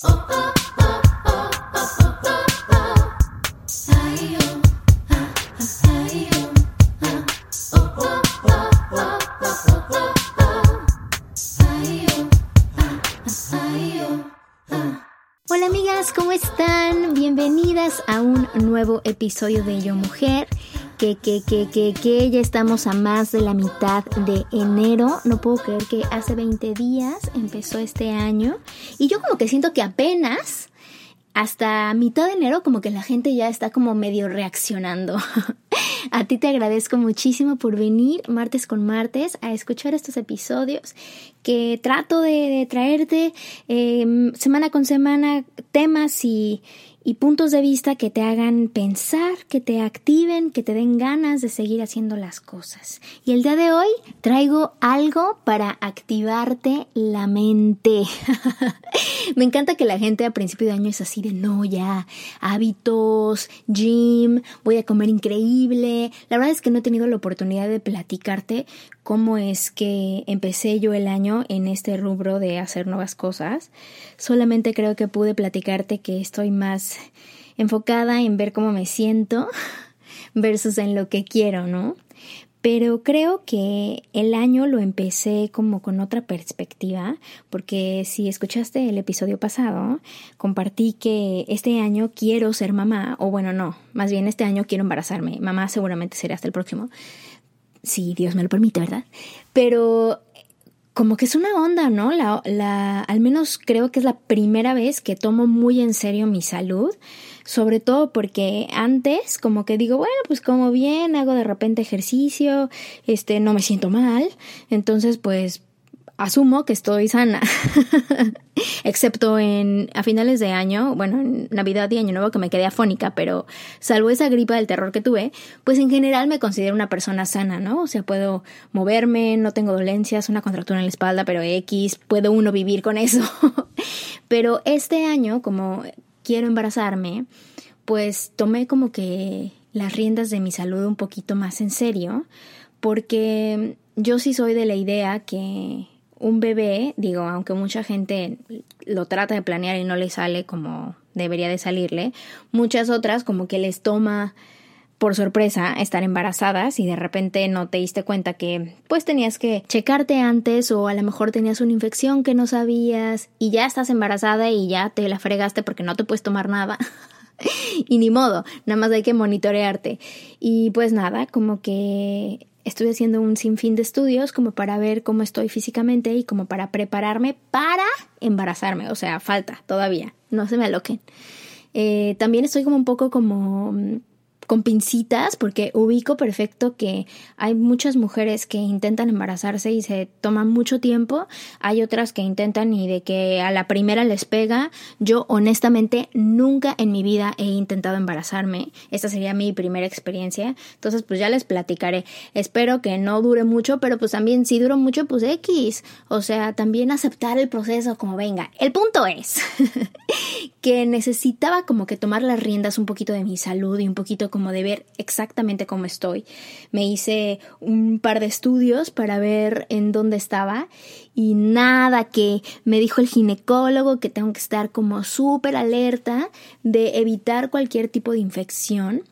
Hola amigas, ¿cómo están? Bienvenidas a un nuevo episodio de Yo Mujer. Que, que, que, que, que ya estamos a más de la mitad de enero. No puedo creer que hace 20 días empezó este año. Y yo como que siento que apenas hasta mitad de enero como que la gente ya está como medio reaccionando. a ti te agradezco muchísimo por venir martes con martes a escuchar estos episodios que trato de, traerte em, semana con semana temas y, y puntos de vista que te hagan pensar, que te activen, que te den ganas de seguir haciendo las cosas. Y el día de hoy traigo algo para activarte la mente. Me encanta que la gente a principio de año es así de no, ya, hábitos, gym, voy a comer increíble. La verdad es que no he tenido la oportunidad de platicarte cómo es que empecé yo el año en este rubro de hacer nuevas cosas. Solamente creo que pude platicarte que estoy más enfocada en ver cómo me siento versus en lo que quiero, ¿no? Pero creo que el año lo empecé como con otra perspectiva, porque si escuchaste el episodio pasado, compartí que este año quiero ser mamá, o bueno, no, más bien este año quiero embarazarme. Mamá seguramente será hasta el próximo si Dios me lo permite, ¿verdad? Pero como que es una onda, ¿no? La, la, al menos creo que es la primera vez que tomo muy en serio mi salud, sobre todo porque antes como que digo, bueno, pues como bien, hago de repente ejercicio, este, no me siento mal, entonces pues asumo que estoy sana, excepto en a finales de año, bueno, en Navidad y Año Nuevo que me quedé afónica, pero salvo esa gripa del terror que tuve, pues en general me considero una persona sana, ¿no? O sea, puedo moverme, no tengo dolencias, una contractura en la espalda, pero X, puedo uno vivir con eso. pero este año, como quiero embarazarme, pues tomé como que las riendas de mi salud un poquito más en serio, porque yo sí soy de la idea que un bebé, digo, aunque mucha gente lo trata de planear y no le sale como debería de salirle, muchas otras como que les toma por sorpresa estar embarazadas y de repente no te diste cuenta que pues tenías que checarte antes o a lo mejor tenías una infección que no sabías y ya estás embarazada y ya te la fregaste porque no te puedes tomar nada. y ni modo, nada más hay que monitorearte. Y pues nada, como que estoy haciendo un sinfín de estudios como para ver cómo estoy físicamente y como para prepararme para embarazarme. O sea, falta todavía, no se me aloquen. Eh, también estoy como un poco como con pincitas porque ubico perfecto que hay muchas mujeres que intentan embarazarse y se toman mucho tiempo, hay otras que intentan y de que a la primera les pega. Yo honestamente nunca en mi vida he intentado embarazarme, esta sería mi primera experiencia, entonces pues ya les platicaré. Espero que no dure mucho, pero pues también si duro mucho pues X, o sea, también aceptar el proceso como venga. El punto es que necesitaba como que tomar las riendas un poquito de mi salud y un poquito de ver exactamente cómo estoy. Me hice un par de estudios para ver en dónde estaba y nada que me dijo el ginecólogo que tengo que estar como súper alerta de evitar cualquier tipo de infección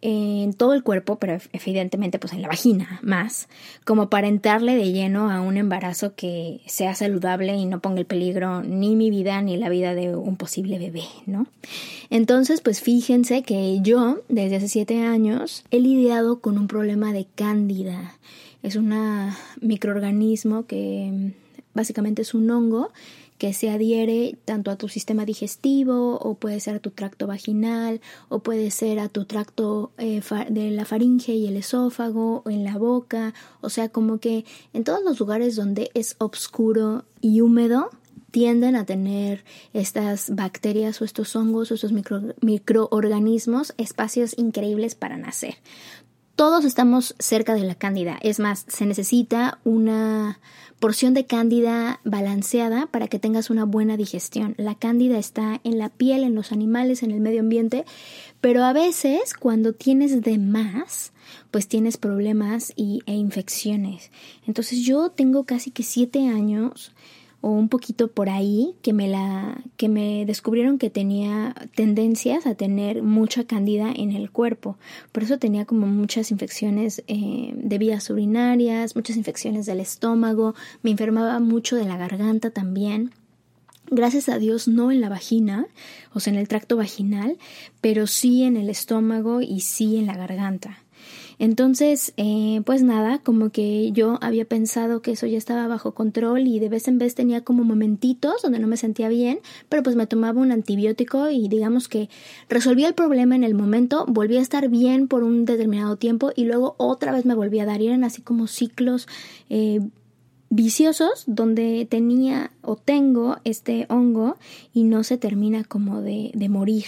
en todo el cuerpo, pero evidentemente pues en la vagina más, como para entrarle de lleno a un embarazo que sea saludable y no ponga en peligro ni mi vida ni la vida de un posible bebé, ¿no? Entonces pues fíjense que yo desde hace siete años he lidiado con un problema de cándida. Es un microorganismo que básicamente es un hongo que se adhiere tanto a tu sistema digestivo o puede ser a tu tracto vaginal o puede ser a tu tracto eh, de la faringe y el esófago o en la boca, o sea, como que en todos los lugares donde es oscuro y húmedo tienden a tener estas bacterias o estos hongos o estos microorganismos espacios increíbles para nacer. Todos estamos cerca de la cándida, es más, se necesita una porción de cándida balanceada para que tengas una buena digestión. La cándida está en la piel, en los animales, en el medio ambiente, pero a veces cuando tienes de más, pues tienes problemas y, e infecciones. Entonces yo tengo casi que siete años o un poquito por ahí que me la que me descubrieron que tenía tendencias a tener mucha cándida en el cuerpo por eso tenía como muchas infecciones eh, de vías urinarias muchas infecciones del estómago me enfermaba mucho de la garganta también Gracias a Dios no en la vagina, o sea, en el tracto vaginal, pero sí en el estómago y sí en la garganta. Entonces, eh, pues nada, como que yo había pensado que eso ya estaba bajo control y de vez en vez tenía como momentitos donde no me sentía bien, pero pues me tomaba un antibiótico y digamos que resolvía el problema en el momento, volvía a estar bien por un determinado tiempo y luego otra vez me volvía a dar. Y eran así como ciclos eh, viciosos donde tenía o tengo este hongo y no se termina como de, de morir.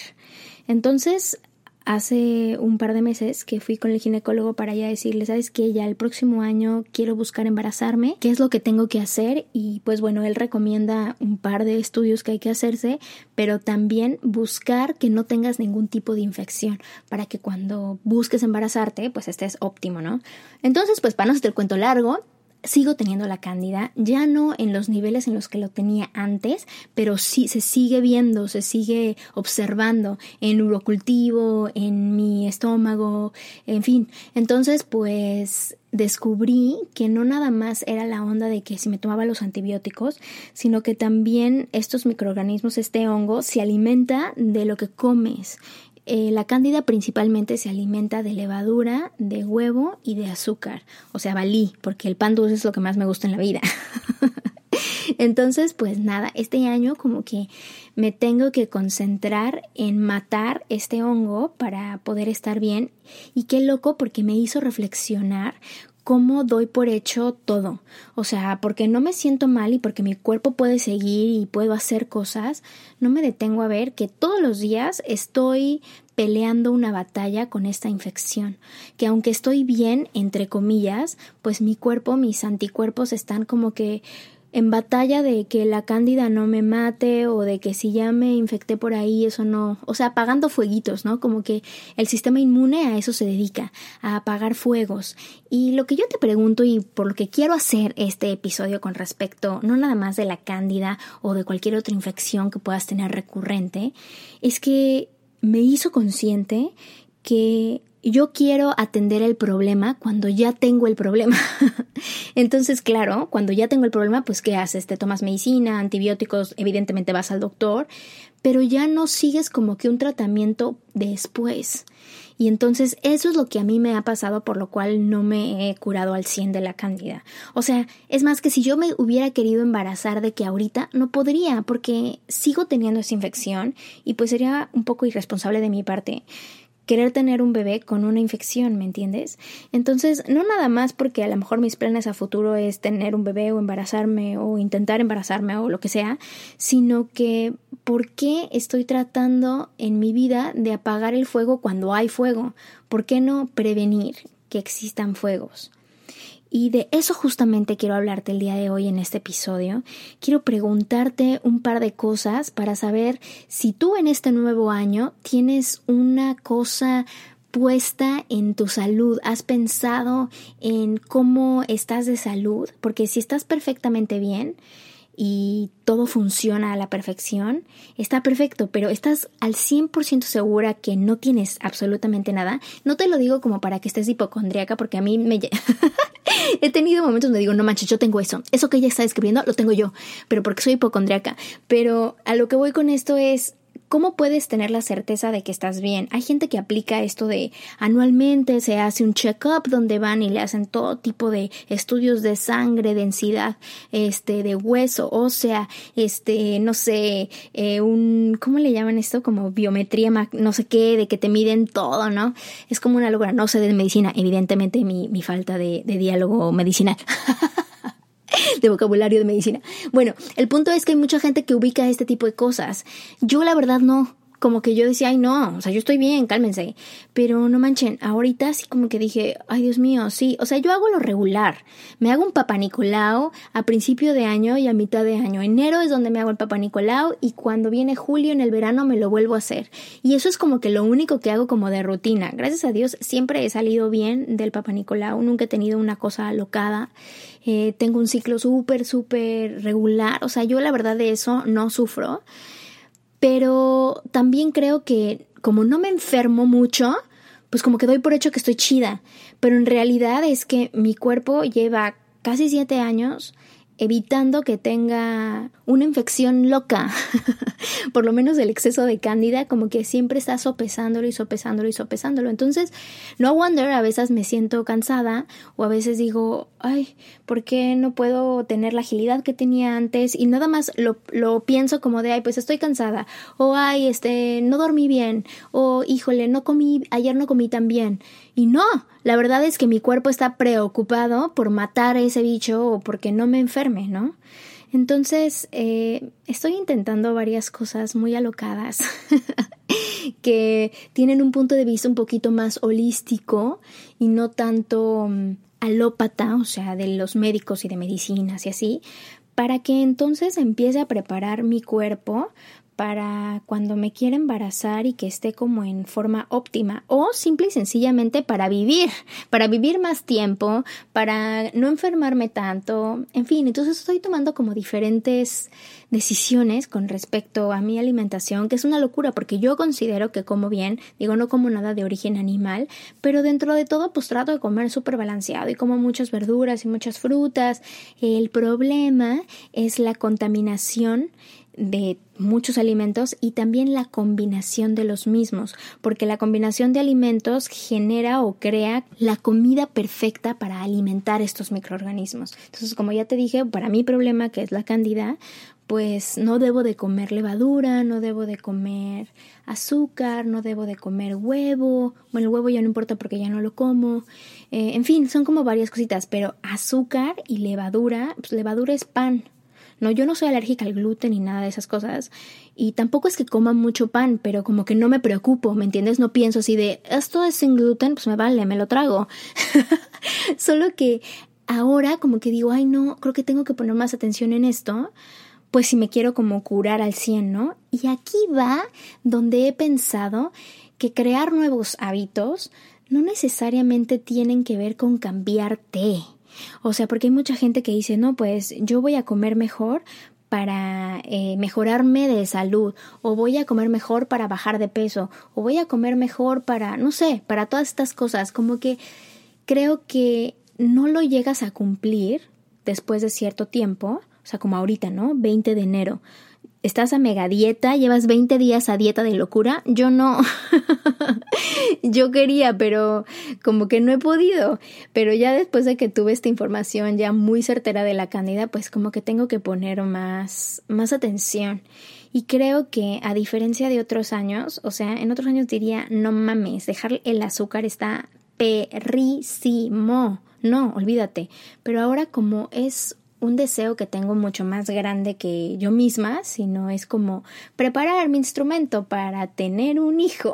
Entonces, hace un par de meses que fui con el ginecólogo para ya decirle, sabes que ya el próximo año quiero buscar embarazarme, qué es lo que tengo que hacer y pues bueno, él recomienda un par de estudios que hay que hacerse, pero también buscar que no tengas ningún tipo de infección para que cuando busques embarazarte pues estés óptimo, ¿no? Entonces pues para no hacerte el cuento largo, sigo teniendo la cándida, ya no en los niveles en los que lo tenía antes, pero sí se sigue viendo, se sigue observando en urocultivo, en mi estómago, en fin. Entonces, pues descubrí que no nada más era la onda de que si me tomaba los antibióticos, sino que también estos microorganismos, este hongo, se alimenta de lo que comes. Eh, la cándida principalmente se alimenta de levadura, de huevo y de azúcar, o sea, balí, porque el pan dulce es lo que más me gusta en la vida. Entonces, pues nada, este año como que me tengo que concentrar en matar este hongo para poder estar bien. Y qué loco porque me hizo reflexionar cómo doy por hecho todo. O sea, porque no me siento mal y porque mi cuerpo puede seguir y puedo hacer cosas, no me detengo a ver que todos los días estoy peleando una batalla con esta infección, que aunque estoy bien, entre comillas, pues mi cuerpo, mis anticuerpos están como que en batalla de que la cándida no me mate o de que si ya me infecté por ahí eso no, o sea, apagando fueguitos, ¿no? Como que el sistema inmune a eso se dedica, a apagar fuegos. Y lo que yo te pregunto y por lo que quiero hacer este episodio con respecto no nada más de la cándida o de cualquier otra infección que puedas tener recurrente, es que me hizo consciente que yo quiero atender el problema cuando ya tengo el problema. Entonces, claro, cuando ya tengo el problema, pues ¿qué haces? Te tomas medicina, antibióticos, evidentemente vas al doctor, pero ya no sigues como que un tratamiento después. Y entonces eso es lo que a mí me ha pasado por lo cual no me he curado al 100 de la cándida. O sea, es más que si yo me hubiera querido embarazar de que ahorita no podría porque sigo teniendo esa infección y pues sería un poco irresponsable de mi parte querer tener un bebé con una infección, ¿me entiendes? Entonces, no nada más porque a lo mejor mis planes a futuro es tener un bebé o embarazarme o intentar embarazarme o lo que sea, sino que ¿por qué estoy tratando en mi vida de apagar el fuego cuando hay fuego? ¿Por qué no prevenir que existan fuegos? Y de eso justamente quiero hablarte el día de hoy en este episodio. Quiero preguntarte un par de cosas para saber si tú en este nuevo año tienes una cosa puesta en tu salud? ¿Has pensado en cómo estás de salud? Porque si estás perfectamente bien, y todo funciona a la perfección, está perfecto, pero estás al 100% segura que no tienes absolutamente nada. No te lo digo como para que estés hipocondríaca, porque a mí me... He tenido momentos donde digo, no manches, yo tengo eso. Eso que ella está escribiendo lo tengo yo, pero porque soy hipocondríaca. Pero a lo que voy con esto es, ¿Cómo puedes tener la certeza de que estás bien? Hay gente que aplica esto de anualmente se hace un check-up donde van y le hacen todo tipo de estudios de sangre, densidad, este, de hueso, ósea, este, no sé, eh, un, ¿cómo le llaman esto? Como biometría, no sé qué, de que te miden todo, ¿no? Es como una locura. No sé de medicina, evidentemente mi, mi falta de, de diálogo medicinal. de vocabulario de medicina. Bueno, el punto es que hay mucha gente que ubica este tipo de cosas. Yo la verdad no. como que yo decía, ay no, o sea, yo estoy bien, cálmense. Pero no manchen, ahorita así como que dije, ay Dios mío, sí, o sea, yo hago lo regular. Me hago un Papa Nicolau a principio de año y a mitad de año. Enero es donde me hago el Papa Nicolau y cuando viene julio en el verano me lo vuelvo a hacer. Y eso es como que lo único que hago como de rutina. Gracias a Dios siempre he salido bien del Papa Nicolau, nunca he tenido una cosa alocada. Eh, tengo un ciclo súper, súper regular. O sea, yo la verdad de eso no sufro. Pero también creo que como no me enfermo mucho, pues como que doy por hecho que estoy chida. Pero en realidad es que mi cuerpo lleva casi siete años evitando que tenga una infección loca, por lo menos el exceso de cándida, como que siempre está sopesándolo y sopesándolo y sopesándolo. Entonces, no wonder, a veces me siento cansada o a veces digo, ay, ¿por qué no puedo tener la agilidad que tenía antes? Y nada más lo, lo pienso como de, ay, pues estoy cansada, o ay, este, no dormí bien, o híjole, no comí, ayer no comí tan bien. Y no, la verdad es que mi cuerpo está preocupado por matar a ese bicho o porque no me enferme, ¿no? Entonces, eh, estoy intentando varias cosas muy alocadas que tienen un punto de vista un poquito más holístico y no tanto mm, alópata, o sea, de los médicos y de medicinas y así, para que entonces empiece a preparar mi cuerpo para cuando me quiera embarazar y que esté como en forma óptima o simple y sencillamente para vivir, para vivir más tiempo, para no enfermarme tanto, en fin, entonces estoy tomando como diferentes decisiones con respecto a mi alimentación, que es una locura porque yo considero que como bien, digo no como nada de origen animal, pero dentro de todo pues trato de comer súper balanceado y como muchas verduras y muchas frutas. El problema es la contaminación de muchos alimentos y también la combinación de los mismos, porque la combinación de alimentos genera o crea la comida perfecta para alimentar estos microorganismos. Entonces, como ya te dije, para mi problema que es la cándida, pues no debo de comer levadura, no debo de comer azúcar, no debo de comer huevo, bueno, el huevo ya no importa porque ya no lo como, eh, en fin, son como varias cositas, pero azúcar y levadura, pues levadura es pan, no, yo no soy alérgica al gluten ni nada de esas cosas. Y tampoco es que coma mucho pan, pero como que no me preocupo, ¿me entiendes? No pienso así de, esto es sin gluten, pues me vale, me lo trago. Solo que ahora como que digo, ay no, creo que tengo que poner más atención en esto, pues si me quiero como curar al 100, ¿no? Y aquí va donde he pensado que crear nuevos hábitos no necesariamente tienen que ver con cambiarte. O sea, porque hay mucha gente que dice, no, pues yo voy a comer mejor para eh, mejorarme de salud, o voy a comer mejor para bajar de peso, o voy a comer mejor para, no sé, para todas estas cosas, como que creo que no lo llegas a cumplir después de cierto tiempo, o sea, como ahorita, ¿no? 20 de enero estás a mega dieta, llevas 20 días a dieta de locura. Yo no. Yo quería, pero como que no he podido. Pero ya después de que tuve esta información ya muy certera de la cándida, pues como que tengo que poner más, más atención. Y creo que a diferencia de otros años, o sea, en otros años diría, no mames, dejar el azúcar está perrísimo. No, olvídate. Pero ahora como es un deseo que tengo mucho más grande que yo misma, sino es como preparar mi instrumento para tener un hijo.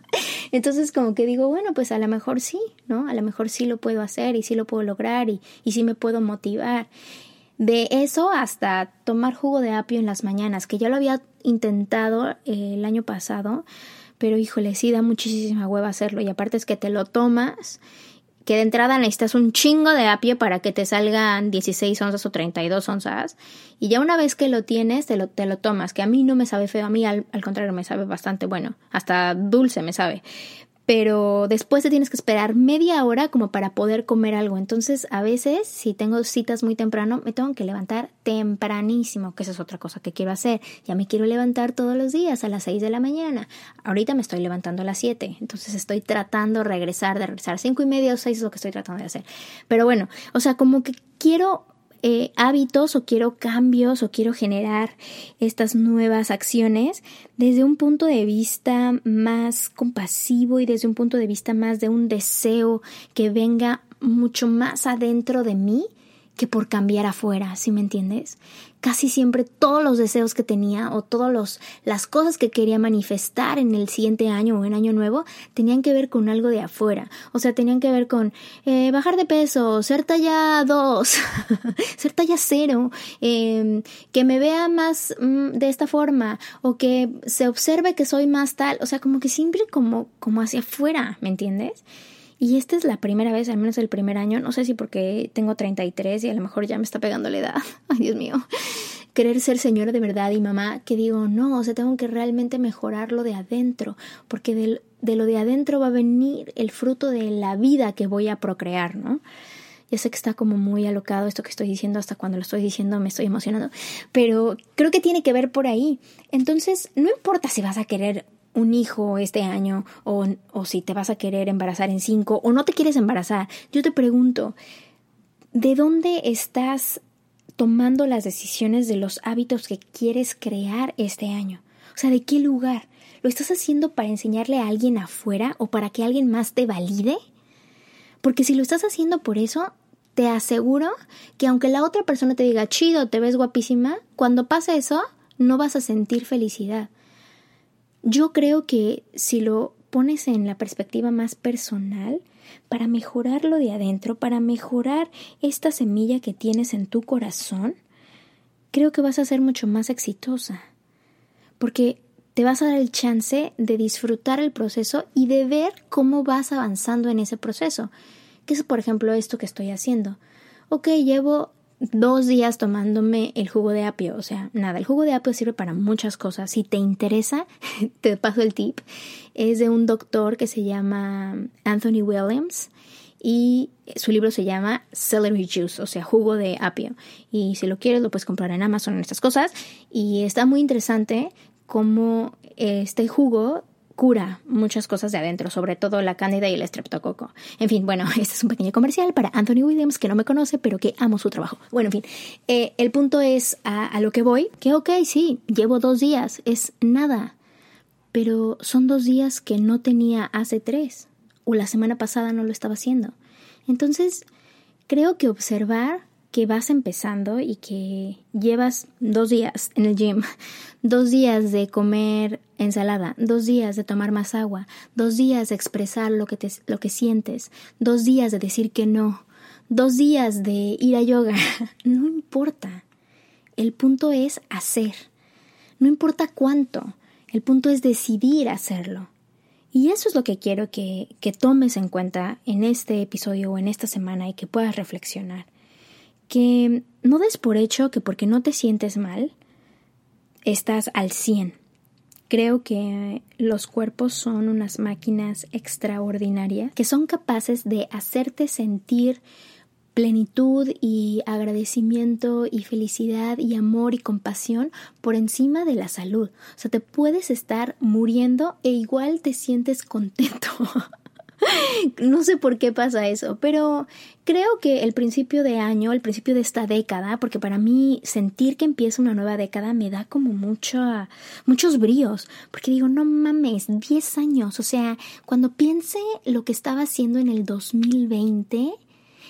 Entonces como que digo, bueno, pues a lo mejor sí, ¿no? A lo mejor sí lo puedo hacer y sí lo puedo lograr y, y sí me puedo motivar. De eso hasta tomar jugo de apio en las mañanas, que ya lo había intentado eh, el año pasado, pero híjole, sí da muchísima hueva hacerlo y aparte es que te lo tomas que de entrada necesitas un chingo de apio para que te salgan 16 onzas o 32 onzas. Y ya una vez que lo tienes, te lo, te lo tomas, que a mí no me sabe feo, a mí al, al contrario me sabe bastante bueno, hasta dulce me sabe pero después te tienes que esperar media hora como para poder comer algo. Entonces, a veces, si tengo citas muy temprano, me tengo que levantar tempranísimo, que esa es otra cosa que quiero hacer. Ya me quiero levantar todos los días a las 6 de la mañana. Ahorita me estoy levantando a las 7, entonces estoy tratando de regresar, de regresar a 5 y media o 6 es lo que estoy tratando de hacer. Pero bueno, o sea, como que quiero eh, hábitos o quiero cambios o quiero generar estas nuevas acciones desde un punto de vista más compasivo y desde un punto de vista más de un deseo que venga mucho más adentro de mí que por cambiar afuera, ¿sí me entiendes? Casi siempre todos los deseos que tenía o todas las cosas que quería manifestar en el siguiente año o en año nuevo tenían que ver con algo de afuera. O sea, tenían que ver con eh, bajar de peso, ser talla 2, ser talla 0, em, que me vea más mm, de esta forma o que se observe que soy más tal. O sea, como que siempre como, como hacia afuera, ¿me entiendes? Y esta es la primera vez, al menos el primer año, no sé si porque tengo 33 y a lo mejor ya me está pegando la edad, ay Dios mío, querer ser señora de verdad y mamá, que digo, no, o sea, tengo que realmente mejorar lo de adentro, porque de, de lo de adentro va a venir el fruto de la vida que voy a procrear, ¿no? Ya sé que está como muy alocado esto que estoy diciendo, hasta cuando lo estoy diciendo me estoy emocionando, pero creo que tiene que ver por ahí. Entonces, no importa si vas a querer un hijo este año o, o si te vas a querer embarazar en cinco o no te quieres embarazar, yo te pregunto, ¿de dónde estás tomando las decisiones de los hábitos que quieres crear este año? O sea, ¿de qué lugar? ¿Lo estás haciendo para enseñarle a alguien afuera o para que alguien más te valide? Porque si lo estás haciendo por eso, te aseguro que aunque la otra persona te diga chido, te ves guapísima, cuando pasa eso, no vas a sentir felicidad. Yo creo que si lo pones en la perspectiva más personal, para mejorarlo de adentro, para mejorar esta semilla que tienes en tu corazón, creo que vas a ser mucho más exitosa. Porque te vas a dar el chance de disfrutar el proceso y de ver cómo vas avanzando en ese proceso. Que es, por ejemplo, esto que estoy haciendo. Ok, llevo dos días tomándome el jugo de apio. O sea, nada, el jugo de apio sirve para muchas cosas. Si te interesa, te paso el tip. Es de un doctor que se llama Anthony Williams y su libro se llama Celery Juice, o sea, jugo de apio. Y si lo quieres, lo puedes comprar en Amazon en estas cosas. Y está muy interesante cómo este jugo cura muchas cosas de adentro, sobre todo la cándida y el estreptococo. En fin, bueno, este es un pequeño comercial para Anthony Williams, que no me conoce, pero que amo su trabajo. Bueno, en fin, eh, el punto es a, a lo que voy, que ok, sí, llevo dos días, es nada, pero son dos días que no tenía hace tres, o la semana pasada no lo estaba haciendo. Entonces, creo que observar que vas empezando y que llevas dos días en el gym, dos días de comer ensalada, dos días de tomar más agua, dos días de expresar lo que, te, lo que sientes, dos días de decir que no, dos días de ir a yoga, no importa. El punto es hacer. No importa cuánto, el punto es decidir hacerlo. Y eso es lo que quiero que, que tomes en cuenta en este episodio o en esta semana y que puedas reflexionar que no des por hecho que porque no te sientes mal, estás al 100. Creo que los cuerpos son unas máquinas extraordinarias que son capaces de hacerte sentir plenitud y agradecimiento y felicidad y amor y compasión por encima de la salud. O sea, te puedes estar muriendo e igual te sientes contento. no sé por qué pasa eso, pero creo que el principio de año, el principio de esta década, porque para mí sentir que empieza una nueva década me da como mucho, muchos bríos, porque digo, no mames, 10 años, o sea, cuando piense lo que estaba haciendo en el 2020,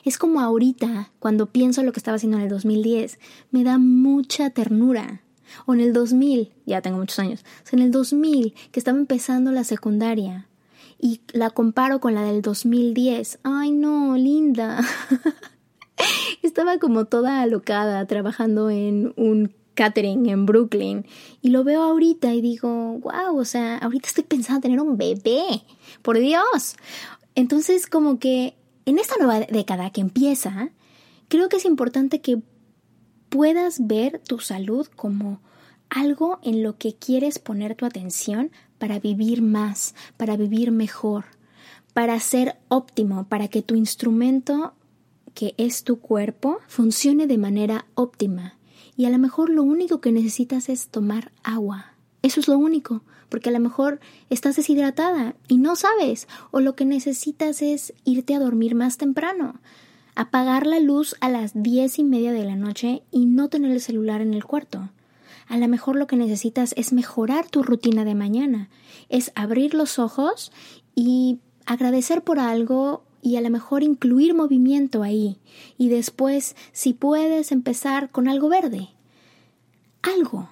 es como ahorita, cuando pienso lo que estaba haciendo en el 2010, me da mucha ternura. O en el 2000, ya tengo muchos años, o sea, en el 2000, que estaba empezando la secundaria, y la comparo con la del 2010. Ay, no, linda. Estaba como toda alocada trabajando en un catering en Brooklyn y lo veo ahorita y digo, wow, o sea, ahorita estoy pensando en tener un bebé. Por Dios. Entonces, como que en esta nueva década que empieza, creo que es importante que puedas ver tu salud como algo en lo que quieres poner tu atención para vivir más, para vivir mejor, para ser óptimo, para que tu instrumento, que es tu cuerpo, funcione de manera óptima. Y a lo mejor lo único que necesitas es tomar agua. Eso es lo único, porque a lo mejor estás deshidratada y no sabes, o lo que necesitas es irte a dormir más temprano, apagar la luz a las diez y media de la noche y no tener el celular en el cuarto. A lo mejor lo que necesitas es mejorar tu rutina de mañana, es abrir los ojos y agradecer por algo y a lo mejor incluir movimiento ahí. Y después, si puedes, empezar con algo verde. Algo,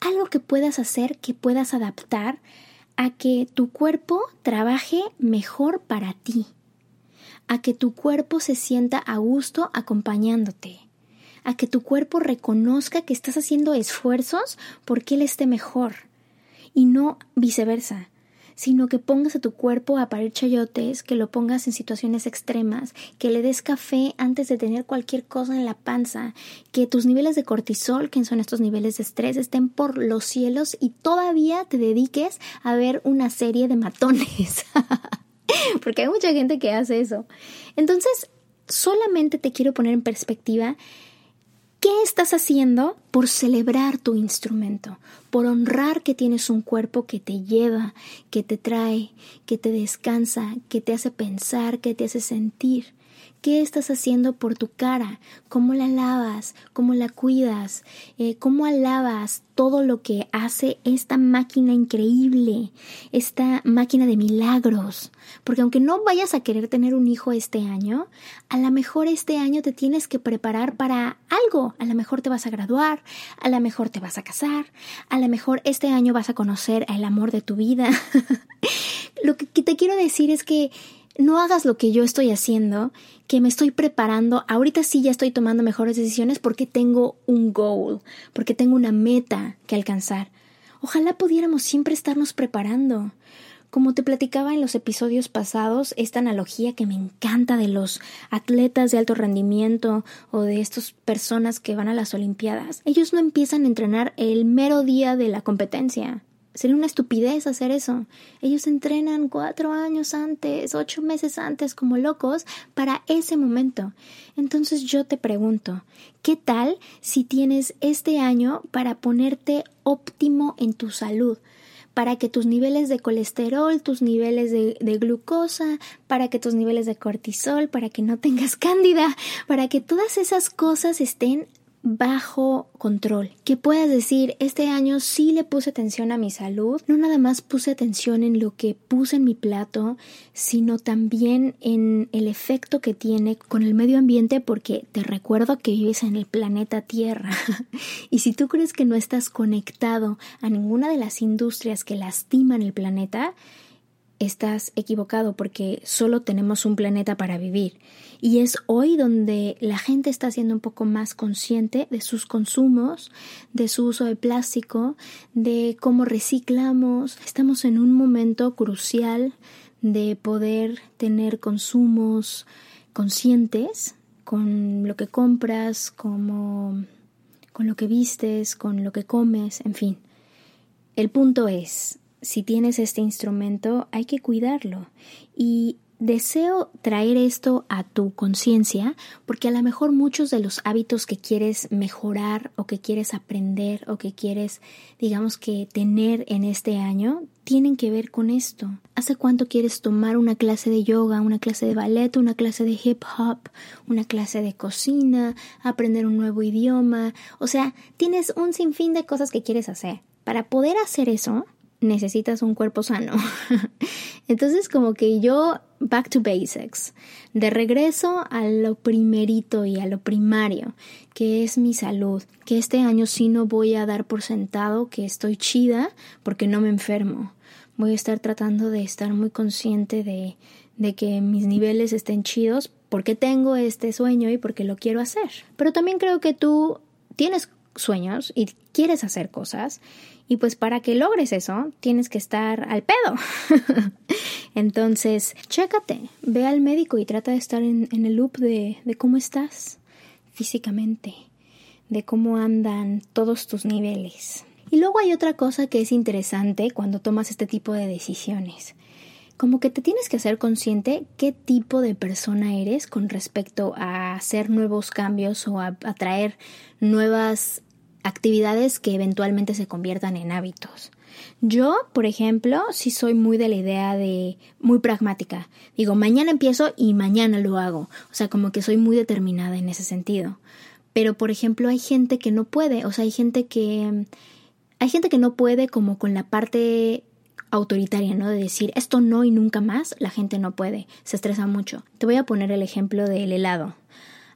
algo que puedas hacer, que puedas adaptar a que tu cuerpo trabaje mejor para ti, a que tu cuerpo se sienta a gusto acompañándote, a que tu cuerpo reconozca que estás haciendo esfuerzos porque él esté mejor y no viceversa sino que pongas a tu cuerpo a parir chayotes, que lo pongas en situaciones extremas, que le des café antes de tener cualquier cosa en la panza, que tus niveles de cortisol, que son estos niveles de estrés, estén por los cielos y todavía te dediques a ver una serie de matones. Porque hay mucha gente que hace eso. Entonces, solamente te quiero poner en perspectiva ¿Qué estás haciendo por celebrar tu instrumento? Por honrar que tienes un cuerpo que te lleva, que te trae, que te descansa, que te hace pensar, que te hace sentir. ¿Qué estás haciendo por tu cara? ¿Cómo la lavas? ¿Cómo la cuidas? Eh, ¿Cómo alabas todo lo que hace esta máquina increíble? Esta máquina de milagros. Porque aunque no vayas a querer tener un hijo este año, a lo mejor este año te tienes que preparar para algo. A lo mejor te vas a graduar, a lo mejor te vas a casar, a lo mejor este año vas a conocer el amor de tu vida. lo que te quiero decir es que no hagas lo que yo estoy haciendo, que me estoy preparando, ahorita sí ya estoy tomando mejores decisiones porque tengo un goal, porque tengo una meta que alcanzar. Ojalá pudiéramos siempre estarnos preparando. Como te platicaba en los episodios pasados, esta analogía que me encanta de los atletas de alto rendimiento o de estas personas que van a las Olimpiadas, ellos no empiezan a entrenar el mero día de la competencia. Sería una estupidez hacer eso. Ellos entrenan cuatro años antes, ocho meses antes como locos para ese momento. Entonces yo te pregunto, ¿qué tal si tienes este año para ponerte óptimo en tu salud? para que tus niveles de colesterol, tus niveles de, glucosa, para que tus niveles de cortisol, para que no tengas cándida, para que todas esas cosas estén bajo control. Que puedas decir, este año sí le puse atención a mi salud, no nada más puse atención en lo que puse en mi plato, sino también en el efecto que tiene con el medio ambiente porque te recuerdo que vives en el planeta Tierra. y si tú crees que no estás conectado a ninguna de las industrias que lastiman el planeta, estás equivocado porque solo tenemos un planeta para vivir. Y es hoy donde la gente está siendo un poco más consciente de sus consumos, de su uso de plástico, de cómo reciclamos. Estamos en un momento crucial de poder tener consumos conscientes con lo que compras, con lo que vistes, con lo que comes, en fin. El punto es, si tienes este instrumento, hay que cuidarlo. Y deseo traer esto a tu conciencia porque a lo mejor muchos de los hábitos que quieres mejorar o que quieres aprender o que quieres, digamos que tener en este año, tienen que ver con esto. ¿Hace cuánto quieres tomar una clase de yoga, una clase de ballet, una clase de hip hop, una clase de cocina, aprender un nuevo idioma? O sea, tienes un sinfín de cosas que quieres hacer. Para poder hacer eso, necesitas un cuerpo sano. Entonces como que yo back to basics, de regreso a lo primerito y a lo primario, que es mi salud, que este año sí no voy a dar por sentado que estoy chida porque no me enfermo. Voy a estar tratando de estar muy consciente de, de que mis niveles estén chidos porque tengo este sueño y porque lo quiero hacer. Pero también creo que tú tienes sueños y quieres hacer cosas y pues para que logres eso, tienes que estar al pedo. Entonces, chécate, ve al médico y trata de estar en, el loop de, de cómo estás físicamente, de cómo andan todos tus niveles. Y luego hay otra cosa que es interesante cuando tomas este tipo de decisiones. Como que te tienes que hacer consciente qué tipo de persona eres con respecto a hacer nuevos cambios o a atraer nuevas actividades que eventualmente se conviertan en hábitos. Yo, por ejemplo, sí soy muy de la idea de muy pragmática. Digo, mañana empiezo y mañana lo hago. O sea, como que soy muy determinada en ese sentido. Pero, por ejemplo, hay gente que no puede. O sea, hay gente que hay gente que no puede como con la parte autoritaria, ¿no? De decir esto no y nunca más, la gente no puede, se estresa mucho. Te voy a poner el ejemplo del helado.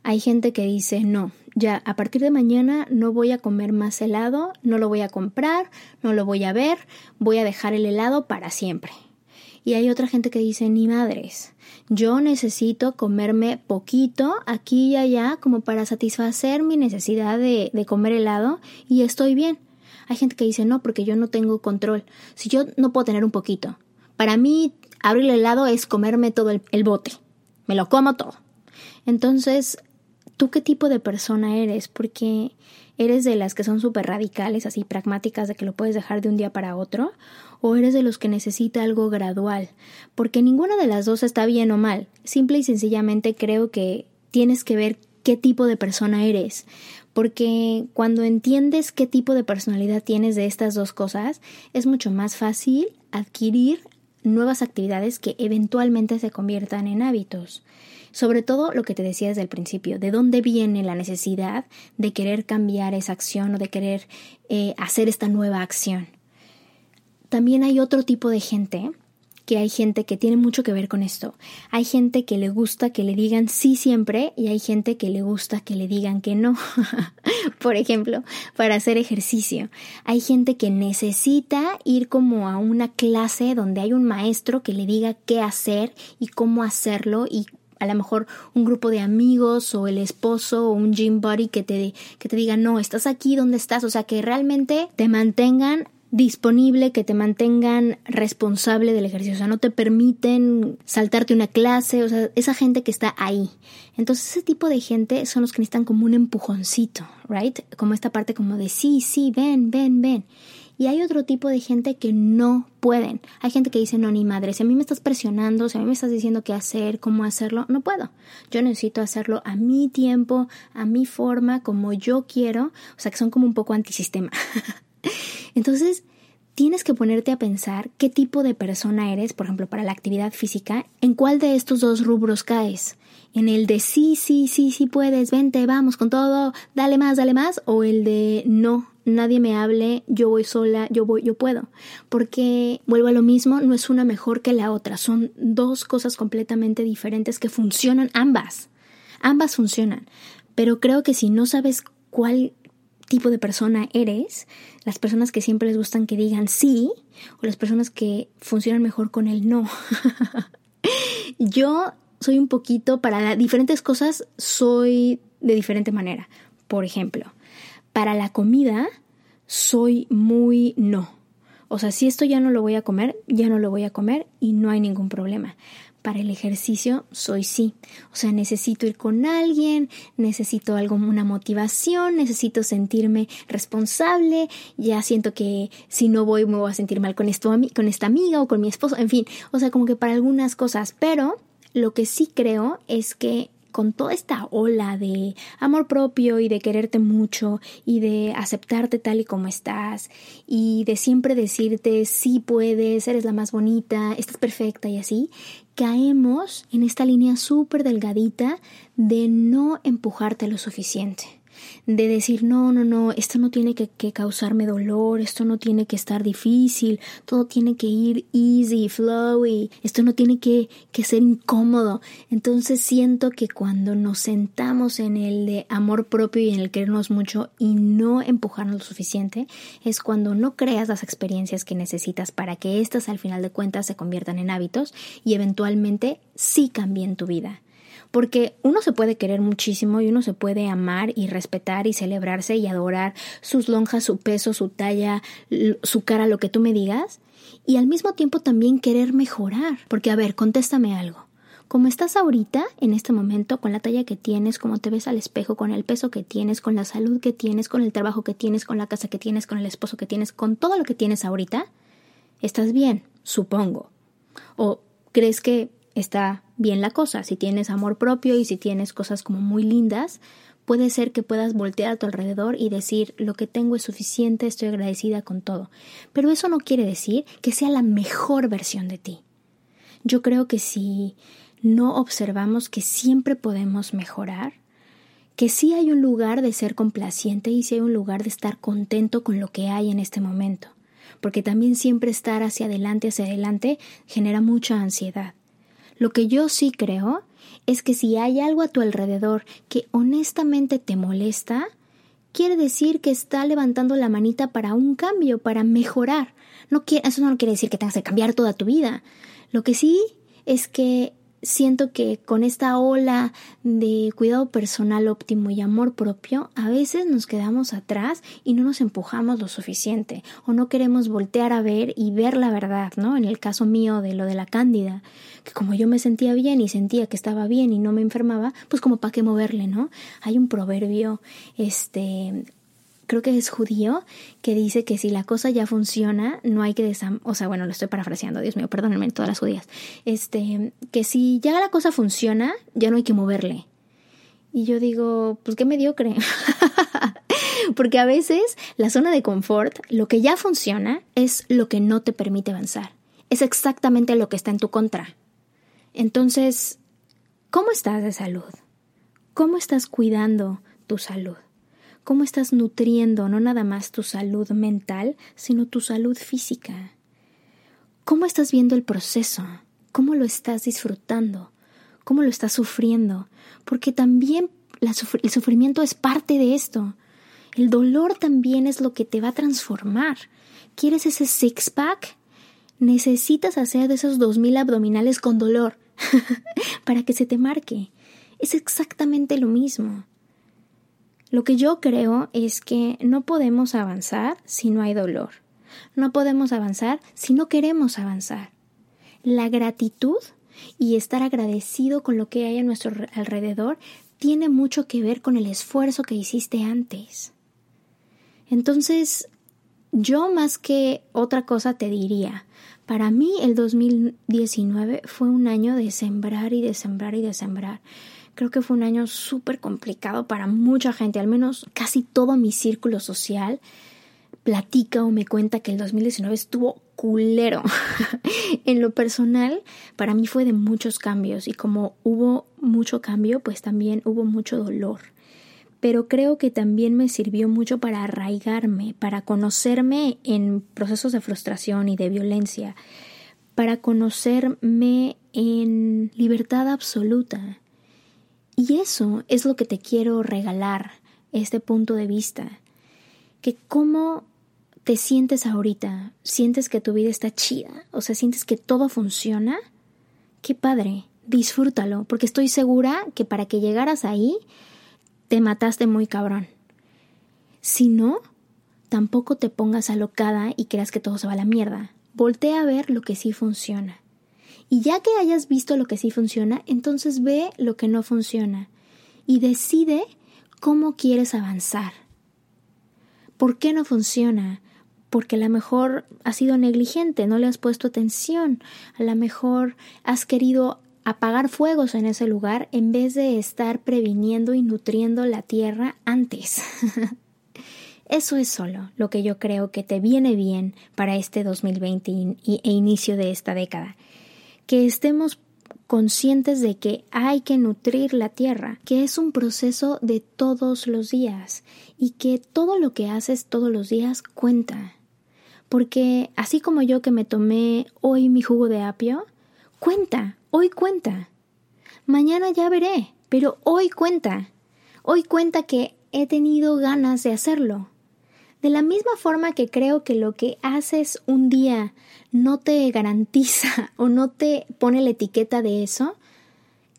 Hay gente que dice, no, ya a partir de mañana no voy a comer más helado, no lo voy a comprar, no lo voy a ver, voy a dejar el helado para siempre. Y hay otra gente que dice, ni madres, yo necesito comerme poquito aquí y allá como para satisfacer mi necesidad de, de comer helado y estoy bien. Hay gente que dice, no, porque yo no tengo control. Si yo no puedo tener un poquito. Para mí, abrir el helado es comerme todo el, el bote. Me lo como todo. Entonces, ¿tú qué tipo de persona eres? Porque ¿Eres de las que son súper radicales, así pragmáticas, de que lo puedes dejar de un día para otro? ¿O eres de los que necesita algo gradual? Porque ninguna de las dos está bien o mal. Simple y sencillamente creo que tienes que ver qué tipo de persona eres. Porque cuando entiendes qué tipo de personalidad tienes de estas dos cosas, es mucho más fácil adquirir nuevas actividades que eventualmente se conviertan en hábitos. Sobre todo lo que te decía desde el principio, de dónde viene la necesidad de querer cambiar esa acción o de querer eh, hacer esta nueva acción. También hay otro tipo de gente que hay gente que tiene mucho que ver con esto. Hay gente que le gusta que le digan sí siempre y hay gente que le gusta que le digan que no. Por ejemplo, para hacer ejercicio. Hay gente que necesita ir como a una clase donde hay un maestro que le diga qué hacer y cómo hacerlo y a lo mejor un grupo de amigos o el esposo o un gym buddy que te, que te diga, no, estás aquí donde estás, o sea, que realmente te mantengan disponible, que te mantengan responsable del ejercicio, o sea, no te permiten saltarte una clase, o sea, esa gente que está ahí. Entonces, ese tipo de gente son los que necesitan como un empujoncito, right? Como esta parte como de sí, sí, ven, ven, ven. Y hay otro tipo de gente que no pueden. Hay gente que dice, no, ni madre, si a mí me estás presionando, si a mí me estás diciendo qué hacer, cómo hacerlo, no puedo. Yo necesito hacerlo a mi tiempo, a mi forma, como yo quiero. O sea, que son como un poco antisistema. Entonces, tienes que ponerte a pensar qué tipo de persona eres, por ejemplo, para la actividad física, en cuál de estos dos rubros caes. En el de sí, sí, sí, sí puedes, vente, vamos con todo, dale más, dale más, o el de no, nadie me hable, yo voy sola, yo voy, yo puedo. Porque vuelvo a lo mismo, no es una mejor que la otra, son dos cosas completamente diferentes que funcionan ambas. Ambas funcionan. Pero creo que si no sabes cuál tipo de persona eres, las personas que siempre les gustan que digan sí, o las personas que funcionan mejor con el no. yo soy un poquito, para diferentes cosas, soy de diferente manera. Por ejemplo, para la comida soy muy no. O sea, si esto ya no lo voy a comer, ya no lo voy a comer y no hay ningún problema. Para el ejercicio soy sí. O sea, necesito ir con alguien, necesito algo, una motivación, necesito sentirme responsable, ya siento que si no voy me voy a sentir mal con, esto, con esta amiga o con mi esposo, en fin, o sea, como que para algunas cosas, pero lo que sí creo es que con toda esta ola de amor propio y de quererte mucho y de aceptarte tal y como estás y de siempre decirte sí puedes, eres la más bonita, estás perfecta y así, caemos en esta línea súper delgadita de no empujarte lo suficiente de decir, no, no, no, esto no tiene que, causarme dolor, esto no tiene que estar difícil, todo tiene que ir easy, flowy, esto no tiene que, que ser incómodo. Entonces siento que cuando nos sentamos en el de amor propio y en el querernos mucho y no empujarnos lo suficiente, es cuando no creas las experiencias que necesitas para que éstas al final de cuentas se conviertan en hábitos y eventualmente sí cambien tu vida porque uno se puede querer muchísimo y uno se puede amar y respetar y celebrarse y adorar sus lonjas, su peso, su talla, su cara, lo que tú me digas, y al mismo tiempo también querer mejorar. Porque, a ver, contéstame algo. Como estás ahorita, en este momento, con la talla que tienes, como te ves al espejo, con el peso que tienes, con la salud que tienes, con el trabajo que tienes, con la casa que tienes, con el esposo que tienes, con todo lo que tienes ahorita, estás bien, supongo. O crees que está bien la cosa. Si tienes amor propio y si tienes cosas como muy lindas, puede ser que puedas voltear a tu alrededor y decir lo que tengo es suficiente, estoy agradecida con todo. Pero eso no quiere decir que sea la mejor versión de ti. Yo creo que si no observamos que siempre podemos mejorar, que sí hay un lugar de ser complaciente y sí hay un lugar de estar contento con lo que hay en este momento. porque también siempre estar hacia adelante, hacia adelante, genera mucha ansiedad. Lo que yo sí creo es que si hay algo a tu alrededor que honestamente te molesta, quiere decir que está levantando la manita para un cambio, para mejorar. No eso no quiere decir que tengas que cambiar toda tu vida. Lo que sí es que siento que con esta ola de cuidado personal óptimo y amor propio, a veces nos quedamos atrás y no nos empujamos lo suficiente o no queremos voltear a ver y ver la verdad, ¿no? En el caso mío de lo de la cándida, que como yo me sentía bien y sentía que estaba bien y no me enfermaba, pues como para qué moverle, ¿no? Hay un proverbio este creo que es judío, que dice que si la cosa ya funciona, no hay que desam... O sea, bueno, lo estoy parafraseando, Dios mío, perdónenme todas las judías. Este, que si ya la cosa funciona, ya no hay que moverle. Y yo digo, pues qué mediocre. Porque a veces la zona de confort, lo que ya funciona, es lo que no te permite avanzar. Es exactamente lo que está en tu contra. Entonces, ¿cómo estás de salud? ¿Cómo estás cuidando tu salud? Cómo estás nutriendo no nada más tu salud mental, sino tu salud física. ¿Cómo estás viendo el proceso? ¿Cómo lo estás disfrutando? ¿Cómo lo estás sufriendo? Porque también el sufrimiento es parte de esto. El dolor también es lo que te va a transformar. ¿Quieres ese six-pack? Necesitas hacer de esos dos mil abdominales con dolor para que se te marque. Es exactamente lo mismo. Lo que yo creo es que no podemos avanzar si no hay dolor. No podemos avanzar si no queremos avanzar. La gratitud y estar agradecido con lo que hay a nuestro alrededor tiene mucho que ver con el esfuerzo que hiciste antes. Entonces, yo más que otra cosa te diría, para mí el 2019 fue un año de sembrar y de sembrar y de sembrar. Creo que fue un año súper complicado para mucha gente, al menos casi todo mi círculo social platica o me cuenta que el 2019 estuvo culero. en lo personal, para mí fue de muchos cambios y como hubo mucho cambio, pues también hubo mucho dolor. Pero creo que también me sirvió mucho para arraigarme, para conocerme en procesos de frustración y de violencia, para conocerme en libertad absoluta, y eso es lo que te quiero regalar, este punto de vista. Que cómo te sientes ahorita, sientes que tu vida está chida, o sea, sientes que todo funciona, qué padre, disfrútalo, porque estoy segura que para que llegaras ahí, te mataste muy cabrón. Si no, tampoco te pongas alocada y creas que todo se va a la mierda. Voltea a ver lo que sí funciona. Y ya que hayas visto lo que sí funciona, entonces ve lo que no funciona y decide cómo quieres avanzar. ¿Por qué no funciona? Porque a lo mejor has sido negligente, no le has puesto atención, a lo mejor has querido apagar fuegos en ese lugar en vez de estar previniendo y nutriendo la tierra antes. Eso es solo lo que yo creo que te viene bien para este 2020 e inicio de esta década que estemos conscientes de que hay que nutrir la tierra, que es un proceso de todos los días y que todo lo que haces todos los días cuenta. Porque así como yo que me tomé hoy mi jugo de apio, cuenta, hoy cuenta. Mañana ya veré, pero hoy cuenta. Hoy cuenta que he tenido ganas de hacerlo. De la misma forma que creo que lo que haces un día no te garantiza o no te pone la etiqueta de eso,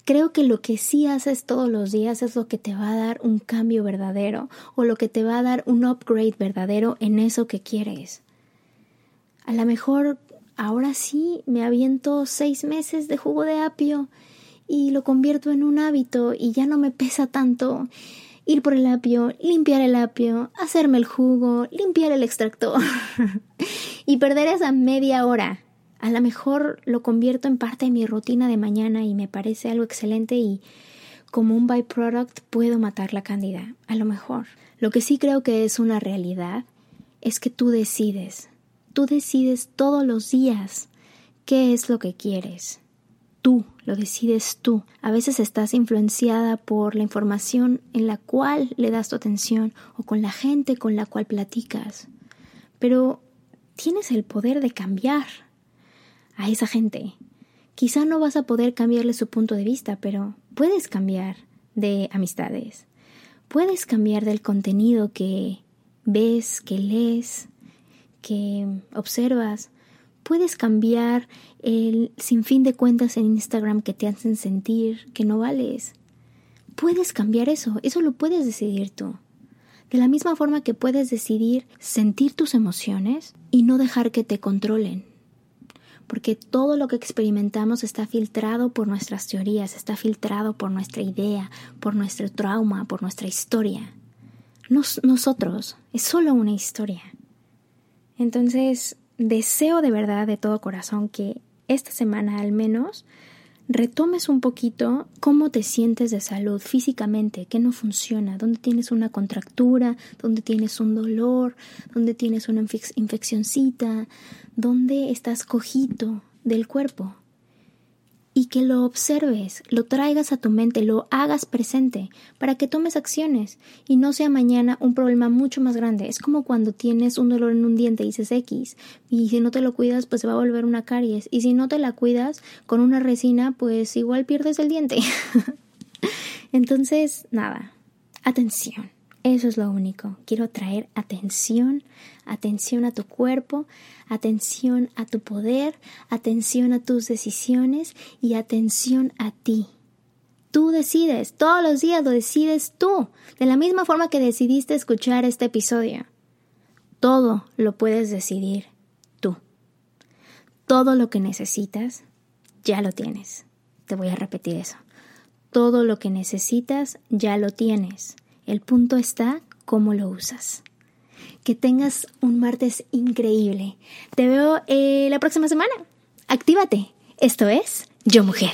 creo que lo que sí haces todos los días es lo que te va a dar un cambio verdadero o lo que te va a dar un upgrade verdadero en eso que quieres. A lo mejor ahora sí me aviento seis meses de jugo de apio y lo convierto en un hábito y ya no me pesa tanto ir por el apio, limpiar el apio, hacerme el jugo, limpiar el extractor y perder esa media hora. A lo mejor lo convierto en parte de mi rutina de mañana y me parece algo excelente y como un byproduct puedo matar la cándida. A lo mejor. Lo que sí creo que es una realidad es que tú decides. Tú decides todos los días qué es lo que quieres tú, lo decides tú. A veces estás influenciada por la información en la cual le das tu atención o con la gente con la cual platicas. Pero tienes el poder de cambiar a esa gente. Quizá no vas a poder cambiarle su punto de vista, pero puedes cambiar de amistades. Puedes cambiar del contenido que ves, que lees, que observas. Puedes cambiar el sinfín de cuentas en Instagram que te hacen sentir que no vales. Puedes cambiar eso, eso lo puedes decidir tú. De la misma forma que puedes decidir sentir tus emociones y no dejar que te controlen. Porque todo lo que experimentamos está filtrado por nuestras teorías, está filtrado por nuestra idea, por nuestro trauma, por nuestra historia. nosotros, es solo una historia. Entonces, deseo de verdad, de todo corazón, que esta semana al menos retomes un poquito cómo te sientes de salud físicamente, qué no funciona, dónde tienes una contractura, dónde tienes un dolor, dónde tienes una infeccióncita, dónde estás cojito del cuerpo y que lo observes, lo traigas a tu mente, lo hagas presente para que tomes acciones y no sea mañana un problema mucho más grande. Es como cuando tienes un dolor en un diente y dices X y si no te lo cuidas pues se va a volver una caries y si no te la cuidas con una resina pues igual pierdes el diente. Entonces, nada, atención. Eso es lo único. Quiero traer atención, atención a tu cuerpo, atención a tu poder, atención a tus decisiones y atención a ti. Tú decides, todos los días lo decides tú, de la misma forma que decidiste escuchar este episodio. Todo lo puedes decidir tú. Todo lo que necesitas, ya lo tienes. Te voy a repetir eso. Todo lo que necesitas, ya lo tienes. El punto está cómo lo usas. Que tengas un martes increíble. Te veo eh, la próxima semana. Actívate. Esto es Yo Mujer.